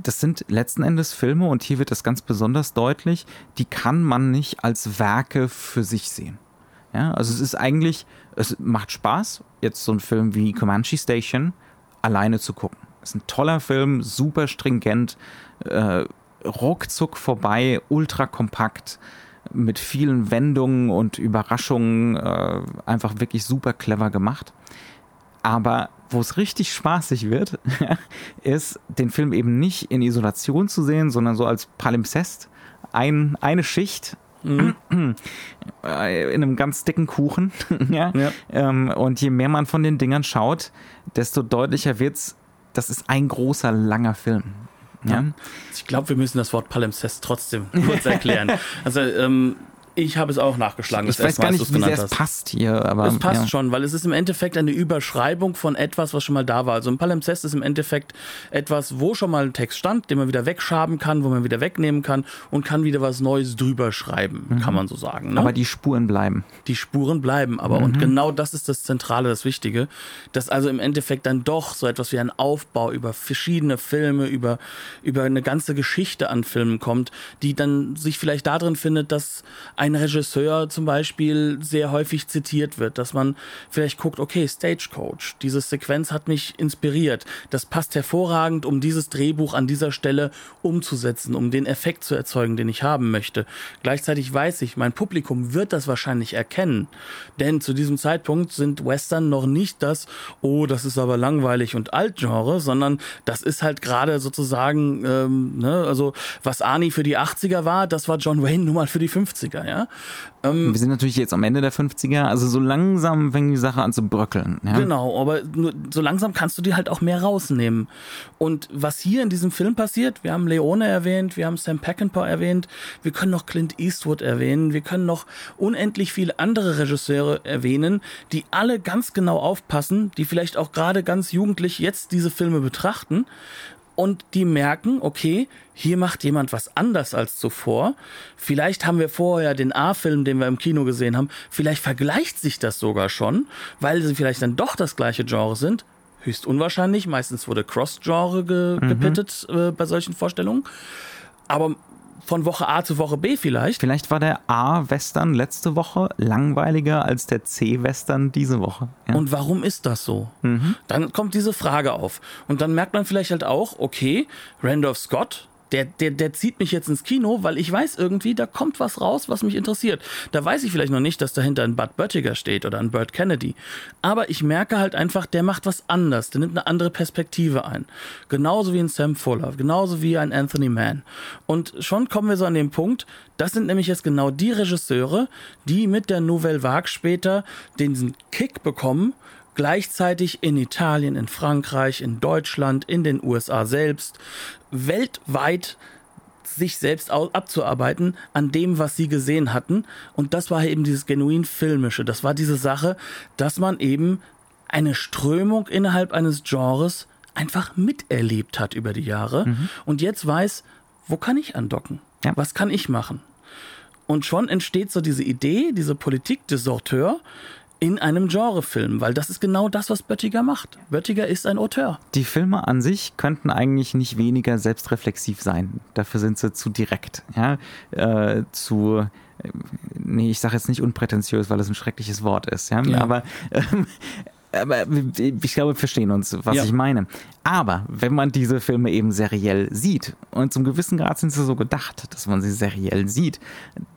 das sind letzten Endes Filme und hier wird das ganz besonders deutlich, die kann man nicht als Werke für sich sehen. Ja, also es ist eigentlich, es macht Spaß, jetzt so ein Film wie Comanche Station alleine zu gucken. Es ist ein toller Film, super stringent, äh, ruckzuck vorbei, ultra kompakt mit vielen Wendungen und Überraschungen äh, einfach wirklich super clever gemacht. Aber wo es richtig spaßig wird, ist, den Film eben nicht in Isolation zu sehen, sondern so als Palimpsest. Ein, eine Schicht mhm. in einem ganz dicken Kuchen. ja? ja. Ähm, und je mehr man von den Dingern schaut, desto deutlicher wird es, das ist ein großer, langer Film. Ja. Ich glaube, wir müssen das Wort Palimpsest trotzdem kurz erklären. also ähm, ich habe es auch nachgeschlagen. Ich weiß gar nicht, wie sehr es passt hier. Aber, es passt ja. schon, weil es ist im Endeffekt eine Überschreibung von etwas, was schon mal da war. Also ein Palimpsest ist im Endeffekt etwas, wo schon mal ein Text stand, den man wieder wegschaben kann, wo man wieder wegnehmen kann und kann wieder was Neues drüber schreiben, mhm. kann man so sagen. Ne? Aber die Spuren bleiben. Die Spuren bleiben aber. Mhm. Und genau das ist das Zentrale, das Wichtige, dass also im Endeffekt dann doch so etwas wie ein Aufbau über verschiedene Filme, über, über eine ganze Geschichte an Filmen kommt, die dann sich vielleicht darin findet, dass ein Regisseur zum Beispiel sehr häufig zitiert wird, dass man vielleicht guckt, okay, Stagecoach, diese Sequenz hat mich inspiriert. Das passt hervorragend, um dieses Drehbuch an dieser Stelle umzusetzen, um den Effekt zu erzeugen, den ich haben möchte. Gleichzeitig weiß ich, mein Publikum wird das wahrscheinlich erkennen, denn zu diesem Zeitpunkt sind Western noch nicht das, oh, das ist aber langweilig und Altgenre, sondern das ist halt gerade sozusagen, ähm, ne, also was Arnie für die 80er war, das war John Wayne nun mal für die 50er, ja ja. Ähm, wir sind natürlich jetzt am Ende der 50er, also so langsam fängt die Sache an zu bröckeln. Ja? Genau, aber nur, so langsam kannst du dir halt auch mehr rausnehmen. Und was hier in diesem Film passiert, wir haben Leone erwähnt, wir haben Sam Peckinpah erwähnt, wir können noch Clint Eastwood erwähnen, wir können noch unendlich viele andere Regisseure erwähnen, die alle ganz genau aufpassen, die vielleicht auch gerade ganz jugendlich jetzt diese Filme betrachten und die merken, okay, hier macht jemand was anders als zuvor. Vielleicht haben wir vorher den A-Film, den wir im Kino gesehen haben, vielleicht vergleicht sich das sogar schon, weil sie vielleicht dann doch das gleiche Genre sind. Höchst unwahrscheinlich, meistens wurde Cross-Genre ge mhm. gepittet äh, bei solchen Vorstellungen. Aber von Woche A zu Woche B vielleicht. Vielleicht war der A-Western letzte Woche langweiliger als der C-Western diese Woche. Ja. Und warum ist das so? Mhm. Dann kommt diese Frage auf. Und dann merkt man vielleicht halt auch, okay, Randolph Scott, der, der, der zieht mich jetzt ins Kino, weil ich weiß irgendwie, da kommt was raus, was mich interessiert. Da weiß ich vielleicht noch nicht, dass dahinter ein Bud Böttiger steht oder ein Burt Kennedy. Aber ich merke halt einfach, der macht was anders. Der nimmt eine andere Perspektive ein. Genauso wie ein Sam Fuller, genauso wie ein Anthony Mann. Und schon kommen wir so an den Punkt, das sind nämlich jetzt genau die Regisseure, die mit der Nouvelle Vague später diesen Kick bekommen, gleichzeitig in Italien, in Frankreich, in Deutschland, in den USA selbst, weltweit sich selbst abzuarbeiten an dem, was sie gesehen hatten. Und das war eben dieses genuin filmische. Das war diese Sache, dass man eben eine Strömung innerhalb eines Genres einfach miterlebt hat über die Jahre mhm. und jetzt weiß, wo kann ich andocken? Ja. Was kann ich machen? Und schon entsteht so diese Idee, diese Politik des Sorteur, in einem Genrefilm, weil das ist genau das, was Böttiger macht. Böttiger ist ein Auteur. Die Filme an sich könnten eigentlich nicht weniger selbstreflexiv sein. Dafür sind sie zu direkt, ja, äh, zu äh, nee, ich sage jetzt nicht unprätentiös, weil es ein schreckliches Wort ist, ja, ja. aber ähm, aber ich glaube, wir verstehen uns, was ja. ich meine. Aber wenn man diese Filme eben seriell sieht, und zum gewissen Grad sind sie so gedacht, dass man sie seriell sieht,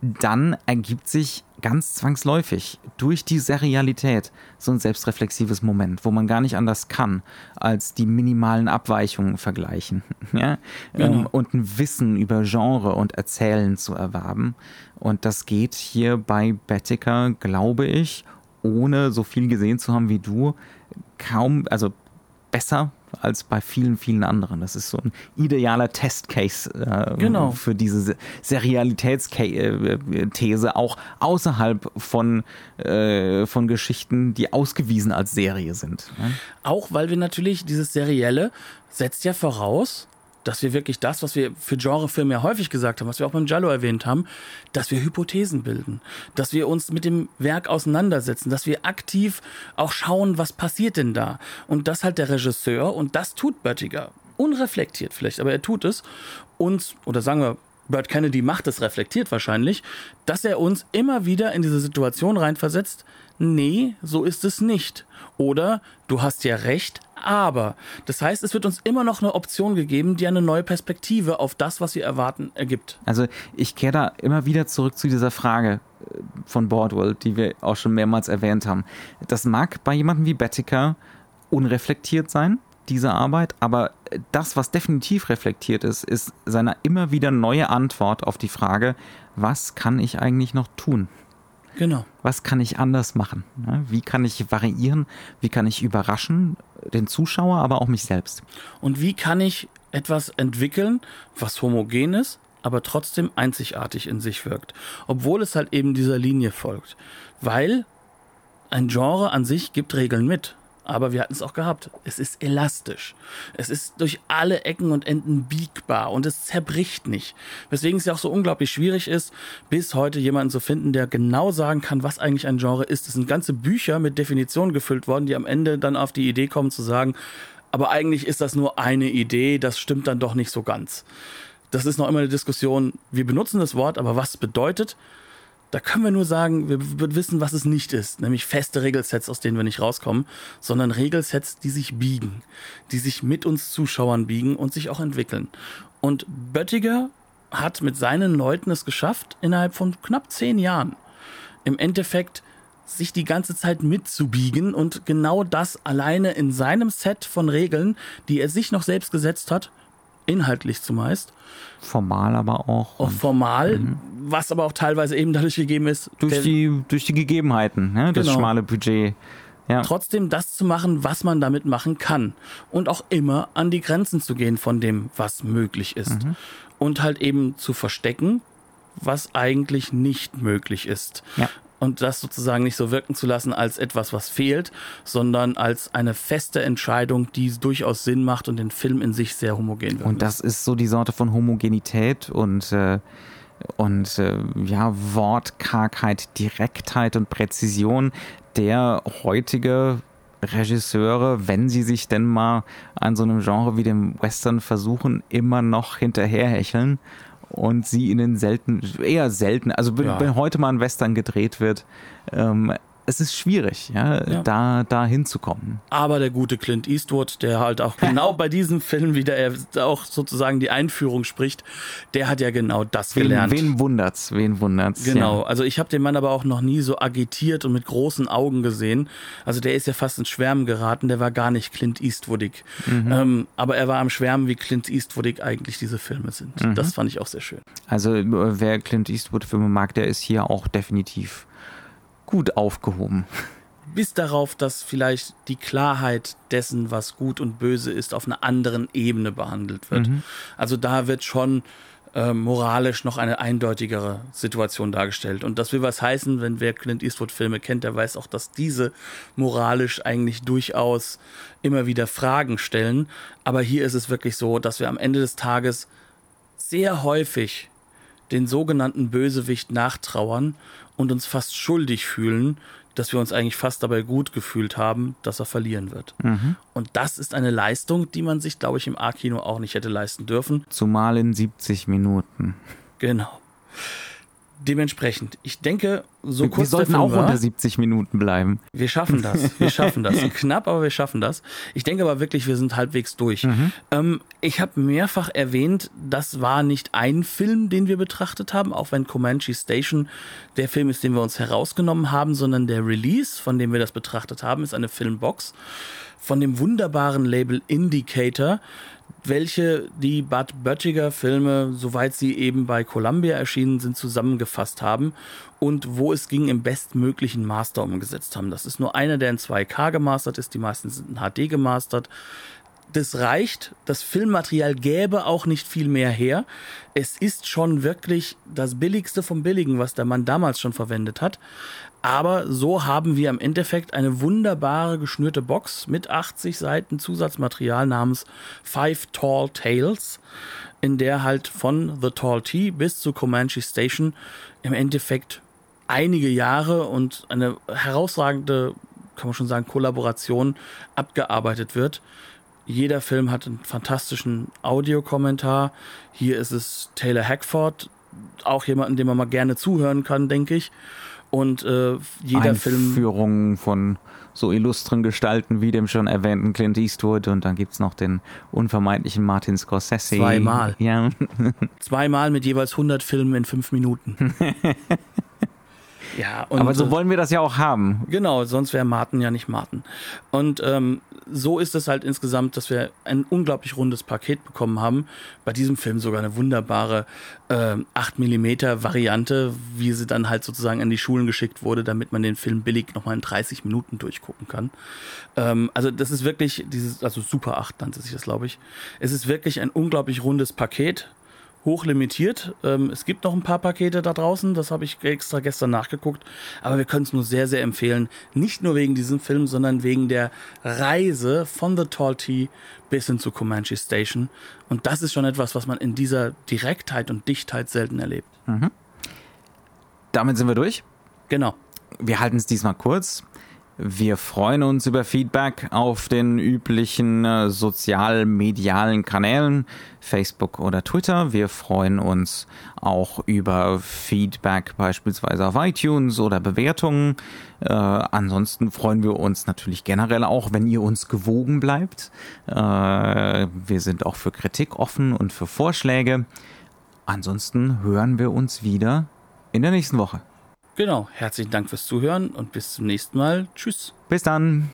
dann ergibt sich ganz zwangsläufig durch die Serialität so ein selbstreflexives Moment, wo man gar nicht anders kann, als die minimalen Abweichungen vergleichen ja? Genau. Ähm, und ein Wissen über Genre und Erzählen zu erwerben. Und das geht hier bei Bettiker, glaube ich, ohne so viel gesehen zu haben wie du, kaum, also besser als bei vielen, vielen anderen. Das ist so ein idealer Testcase äh, genau. für diese Serialitätsthese, auch außerhalb von, äh, von Geschichten, die ausgewiesen als Serie sind. Auch weil wir natürlich dieses Serielle setzt ja voraus, dass wir wirklich das, was wir für Genrefilme ja häufig gesagt haben, was wir auch beim Giallo erwähnt haben, dass wir Hypothesen bilden, dass wir uns mit dem Werk auseinandersetzen, dass wir aktiv auch schauen, was passiert denn da. Und das halt der Regisseur und das tut Böttiger. Unreflektiert vielleicht, aber er tut es. uns, oder sagen wir, Burt Kennedy macht es reflektiert wahrscheinlich, dass er uns immer wieder in diese Situation reinversetzt, nee, so ist es nicht. Oder du hast ja recht, aber. Das heißt, es wird uns immer noch eine Option gegeben, die eine neue Perspektive auf das, was wir erwarten, ergibt. Also ich kehre da immer wieder zurück zu dieser Frage äh, von Bordwell, die wir auch schon mehrmals erwähnt haben. Das mag bei jemandem wie Bettiker unreflektiert sein, diese Arbeit, aber das, was definitiv reflektiert ist, ist seine immer wieder neue Antwort auf die Frage, was kann ich eigentlich noch tun? Genau. Was kann ich anders machen? Wie kann ich variieren? Wie kann ich überraschen? Den Zuschauer, aber auch mich selbst. Und wie kann ich etwas entwickeln, was homogen ist, aber trotzdem einzigartig in sich wirkt? Obwohl es halt eben dieser Linie folgt. Weil ein Genre an sich gibt Regeln mit aber wir hatten es auch gehabt. Es ist elastisch. Es ist durch alle Ecken und Enden biegbar und es zerbricht nicht. Weswegen es ja auch so unglaublich schwierig ist, bis heute jemanden zu finden, der genau sagen kann, was eigentlich ein Genre ist. Es sind ganze Bücher mit Definitionen gefüllt worden, die am Ende dann auf die Idee kommen zu sagen, aber eigentlich ist das nur eine Idee, das stimmt dann doch nicht so ganz. Das ist noch immer eine Diskussion. Wir benutzen das Wort, aber was bedeutet? Da können wir nur sagen, wir wissen, was es nicht ist, nämlich feste Regelsets, aus denen wir nicht rauskommen, sondern Regelsets, die sich biegen, die sich mit uns Zuschauern biegen und sich auch entwickeln. Und Böttiger hat mit seinen Leuten es geschafft, innerhalb von knapp zehn Jahren im Endeffekt sich die ganze Zeit mitzubiegen und genau das alleine in seinem Set von Regeln, die er sich noch selbst gesetzt hat, inhaltlich zumeist. Formal aber auch. Auch formal, mhm. was aber auch teilweise eben dadurch gegeben ist. Durch, die, durch die Gegebenheiten, ne? das genau. schmale Budget. Ja. Trotzdem das zu machen, was man damit machen kann. Und auch immer an die Grenzen zu gehen von dem, was möglich ist. Mhm. Und halt eben zu verstecken, was eigentlich nicht möglich ist. Ja und das sozusagen nicht so wirken zu lassen als etwas, was fehlt, sondern als eine feste Entscheidung, die durchaus Sinn macht und den Film in sich sehr homogen wird. Und das ist so die Sorte von Homogenität und äh, und äh, ja Wortkargheit, Direktheit und Präzision der heutige Regisseure, wenn sie sich denn mal an so einem Genre wie dem Western versuchen, immer noch hinterherhecheln und sie in den selten, eher selten, also wenn, ja. wenn heute mal ein Western gedreht wird, ähm, es ist schwierig, ja, ja, da, da hinzukommen. Aber der gute Clint Eastwood, der halt auch genau bei diesem Film wieder er auch sozusagen die Einführung spricht, der hat ja genau das wen, gelernt. Wen wundert's, wen wundert's. Genau, ja. also ich habe den Mann aber auch noch nie so agitiert und mit großen Augen gesehen. Also der ist ja fast ins Schwärmen geraten, der war gar nicht Clint Eastwoodig. Mhm. Ähm, aber er war am Schwärmen, wie Clint Eastwoodig eigentlich diese Filme sind. Mhm. Das fand ich auch sehr schön. Also wer Clint Eastwood Filme mag, der ist hier auch definitiv gut aufgehoben. bis darauf, dass vielleicht die Klarheit dessen, was gut und böse ist, auf einer anderen Ebene behandelt wird. Mhm. Also da wird schon äh, moralisch noch eine eindeutigere Situation dargestellt. Und das will was heißen, wenn wer Clint Eastwood-Filme kennt, der weiß auch, dass diese moralisch eigentlich durchaus immer wieder Fragen stellen. Aber hier ist es wirklich so, dass wir am Ende des Tages sehr häufig den sogenannten Bösewicht nachtrauern und uns fast schuldig fühlen, dass wir uns eigentlich fast dabei gut gefühlt haben, dass er verlieren wird. Mhm. Und das ist eine Leistung, die man sich, glaube ich, im A-Kino auch nicht hätte leisten dürfen. Zumal in 70 Minuten. Genau. Dementsprechend, ich denke, so wir, kurz wir sollten auch war, unter 70 Minuten bleiben. Wir schaffen das. Wir schaffen das. Knapp, aber wir schaffen das. Ich denke aber wirklich, wir sind halbwegs durch. Mhm. Ähm, ich habe mehrfach erwähnt, das war nicht ein Film, den wir betrachtet haben, auch wenn Comanche Station der Film ist, den wir uns herausgenommen haben, sondern der Release, von dem wir das betrachtet haben, ist eine Filmbox von dem wunderbaren Label Indicator welche die Bud Böttiger Filme, soweit sie eben bei Columbia erschienen sind, zusammengefasst haben und wo es ging im bestmöglichen Master umgesetzt haben. Das ist nur einer, der in 2K gemastert ist, die meisten sind in HD gemastert. Das reicht, das Filmmaterial gäbe auch nicht viel mehr her. Es ist schon wirklich das Billigste vom Billigen, was der Mann damals schon verwendet hat. Aber so haben wir im Endeffekt eine wunderbare geschnürte Box mit 80 Seiten Zusatzmaterial namens Five Tall Tales, in der halt von The Tall Tea bis zu Comanche Station im Endeffekt einige Jahre und eine herausragende, kann man schon sagen, Kollaboration abgearbeitet wird. Jeder Film hat einen fantastischen Audiokommentar. Hier ist es Taylor Hackford, auch jemanden, dem man mal gerne zuhören kann, denke ich. Und äh, jeder Film. Einführungen von so illustren Gestalten wie dem schon erwähnten Clint Eastwood und dann gibt es noch den unvermeidlichen Martin Scorsese. Zweimal. Ja. Zweimal mit jeweils 100 Filmen in fünf Minuten. Ja, aber so wollen wir das ja auch haben. Genau, sonst wäre Martin ja nicht Martin. Und ähm, so ist es halt insgesamt, dass wir ein unglaublich rundes Paket bekommen haben. Bei diesem Film sogar eine wunderbare äh, 8 mm Variante, wie sie dann halt sozusagen an die Schulen geschickt wurde, damit man den Film billig nochmal in 30 Minuten durchgucken kann. Ähm, also das ist wirklich dieses, also Super 8 nannte sich das, glaube ich. Es ist wirklich ein unglaublich rundes Paket hochlimitiert. Ähm, es gibt noch ein paar Pakete da draußen, das habe ich extra gestern nachgeguckt, aber wir können es nur sehr, sehr empfehlen. Nicht nur wegen diesem Film, sondern wegen der Reise von The Tall Tea bis hin zu Comanche Station. Und das ist schon etwas, was man in dieser Direktheit und Dichtheit selten erlebt. Mhm. Damit sind wir durch. Genau. Wir halten es diesmal kurz. Wir freuen uns über Feedback auf den üblichen äh, sozial-medialen Kanälen, Facebook oder Twitter. Wir freuen uns auch über Feedback beispielsweise auf iTunes oder Bewertungen. Äh, ansonsten freuen wir uns natürlich generell auch, wenn ihr uns gewogen bleibt. Äh, wir sind auch für Kritik offen und für Vorschläge. Ansonsten hören wir uns wieder in der nächsten Woche. Genau, herzlichen Dank fürs Zuhören und bis zum nächsten Mal. Tschüss. Bis dann.